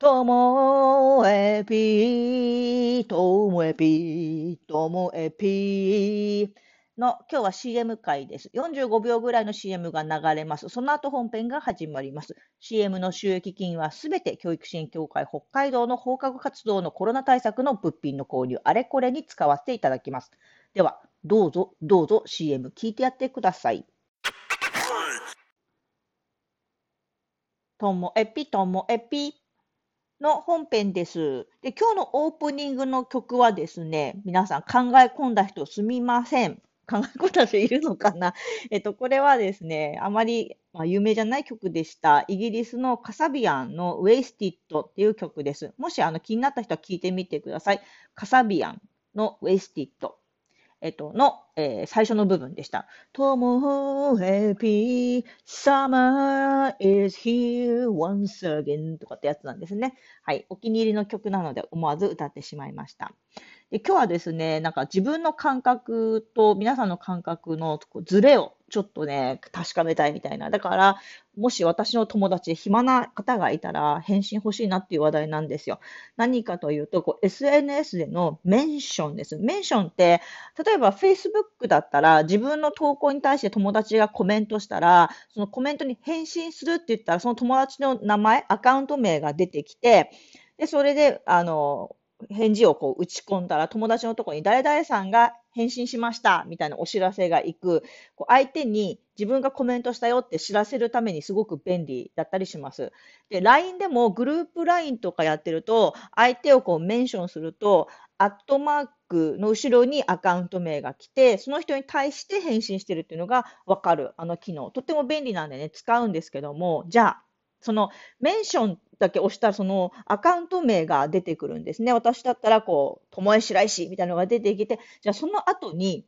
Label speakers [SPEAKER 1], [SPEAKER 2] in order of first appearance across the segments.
[SPEAKER 1] ともえぴー、ともえぴー、ともえぴーの今日は CM 回です。45秒ぐらいの CM が流れます。その後本編が始まります。CM の収益金はすべて教育支援協会北海道の放課後活動のコロナ対策の物品の購入、あれこれに使わせていただきます。では、どうぞ、どうぞ CM 聞いてやってください。ともえぴ、ともえぴ。の本編です。で、今日のオープニングの曲はですね、皆さん考え込んだ人すみません。考え込んだ人いるのかな？えっと、これはですね、あまり、まあ、有名じゃない曲でした。イギリスのカサビアンの Wasted っていう曲です。もしあの気になった人は聞いてみてください。カサビアンの Wasted。えっと、の、えー、最初の部分でした。ともへぴ、summer is here once again とかってやつなんですね。はい。お気に入りの曲なので思わず歌ってしまいました。で今日はですね、なんか自分の感覚と皆さんの感覚のズレをちょっとね、確かめたいみたいな。だから、もし私の友達で暇な方がいたら返信欲しいなっていう話題なんですよ。何かというと、こう SNS でのメンションです。メンションって、例えば Facebook だったら自分の投稿に対して友達がコメントしたら、そのコメントに返信するって言ったら、その友達の名前、アカウント名が出てきて、で、それで、あの、返事をこう打ち込んだら、友達のところに誰々さんが返信しましたみたいなお知らせが行く、こう相手に自分がコメントしたよって知らせるためにすごく便利だったりします。で、LINE でもグループ LINE とかやってると、相手をこうメンションすると、アットマークの後ろにアカウント名が来て、その人に対して返信してるっていうのがわかる、あの機能。とっても便利なんでね、使うんですけども、じゃあ、そのメンションだけ押したら、そのアカウント名が出てくるんですね。私だったら、こう、ともえしらいしみたいなのが出てきて、じゃあその後に、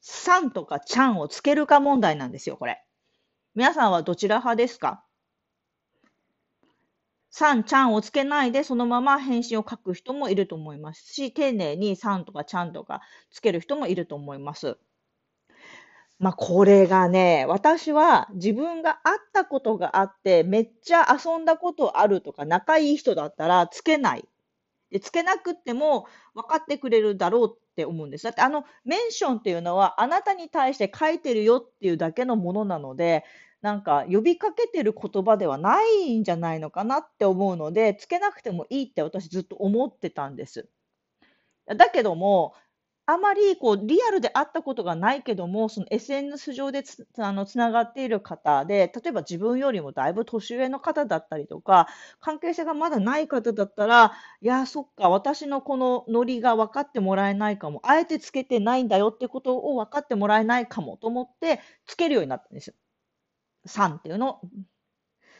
[SPEAKER 1] さんとかちゃんをつけるか問題なんですよ、これ。皆さんはどちら派ですか？さん、ちゃんをつけないで、そのまま返信を書く人もいると思いますし、丁寧にさんとかちゃんとかつける人もいると思います。まあ、これがね、私は自分が会ったことがあって、めっちゃ遊んだことあるとか、仲いい人だったらつけない。で、つけなくても分かってくれるだろうって思うんです。だってあのメンションっていうのはあなたに対して書いてるよっていうだけのものなので、なんか呼びかけてる言葉ではないんじゃないのかなって思うので、つけなくてもいいって私ずっと思ってたんです。だけども、あまりこうリアルで会ったことがないけども、SNS 上でつあのつながっている方で、例えば自分よりもだいぶ年上の方だったりとか、関係性がまだない方だったら、いや、そっか、私のこのノリが分かってもらえないかも、あえてつけてないんだよってことを分かってもらえないかもと思って、つけるようになったんですよ。さんっていうのを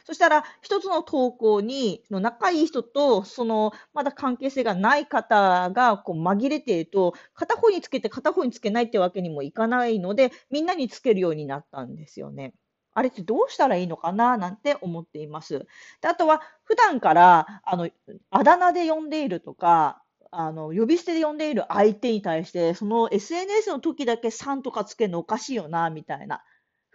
[SPEAKER 1] そしたら、一つの投稿に、の仲いい人と、その、まだ関係性がない方が、こう、紛れていると、片方につけて片方につけないってわけにもいかないので、みんなにつけるようになったんですよね。あれってどうしたらいいのかななんて思っています。であとは、普段から、あの、あだ名で呼んでいるとか、あの、呼び捨てで呼んでいる相手に対して、その SNS の時だけさんとかつけるのおかしいよな、みたいな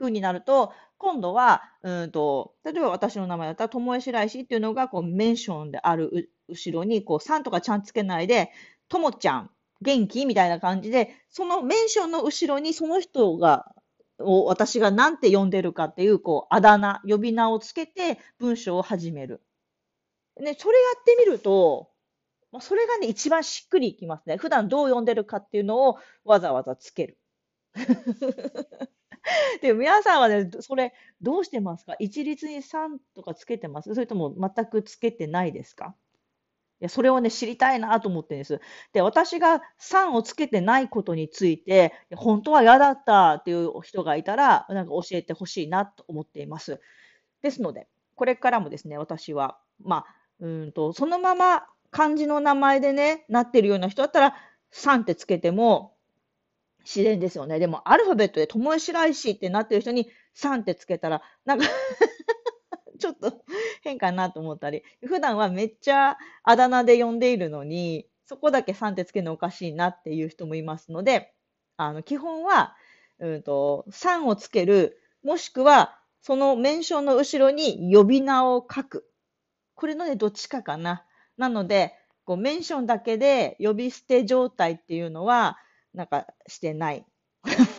[SPEAKER 1] 風になると、今度は、うんと、例えば私の名前だったら、ともえしらいしっていうのが、こう、メンションである後ろに、こう、さんとかちゃんつけないで、ともちゃん、元気みたいな感じで、そのメンションの後ろにその人が、を私が何て呼んでるかっていう、こう、あだ名、呼び名をつけて文章を始める。ね、それやってみると、まそれがね、一番しっくりいきますね。普段どう呼んでるかっていうのをわざわざつける。で、皆さんはね、それどうしてますか？一律に3とかつけてます？それとも全くつけてないですか？いや、それをね、知りたいなと思ってるんです。で、私が3をつけてないことについて、本当は嫌だったっていう人がいたら、なんか教えてほしいなと思っています。ですので、これからもですね、私は、まあ、うんと、そのまま漢字の名前でね、なってるような人だったら、3ってつけても、自然ですよね。でも、アルファベットで、ともえしらいしってなってる人に、さんってつけたら、なんか ちょっと変かなと思ったり、普段はめっちゃあだ名で呼んでいるのに、そこだけさんってつけるのおかしいなっていう人もいますので、あの、基本は、うんと、さんをつける、もしくは、そのメンションの後ろに呼び名を書く。これのね、どっちかかな。なので、こうメンションだけで呼び捨て状態っていうのは、なんかしてない。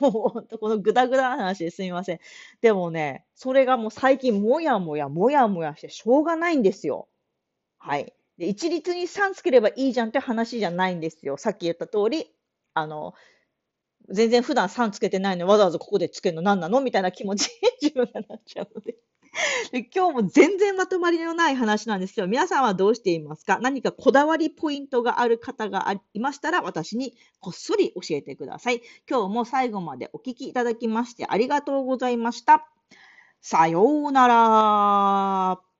[SPEAKER 1] もうこのぐだぐだな話ですみません。でもね、それがもう最近もやもやもやもやしてしょうがないんですよ。はい。で一律に3つければいいじゃんって話じゃないんですよ。さっき言った通り、あの、全然普段3つけてないのにわざわざここでつけるの何なの？みたいな気持ちに自分がなっちゃうので。で今日も全然まとまりのない話なんですけど、皆さんはどうしていますか？何かこだわりポイントがある方がいましたら、私にこっそり教えてください。今日も最後までお聞きいただきましてありがとうございました。さようなら。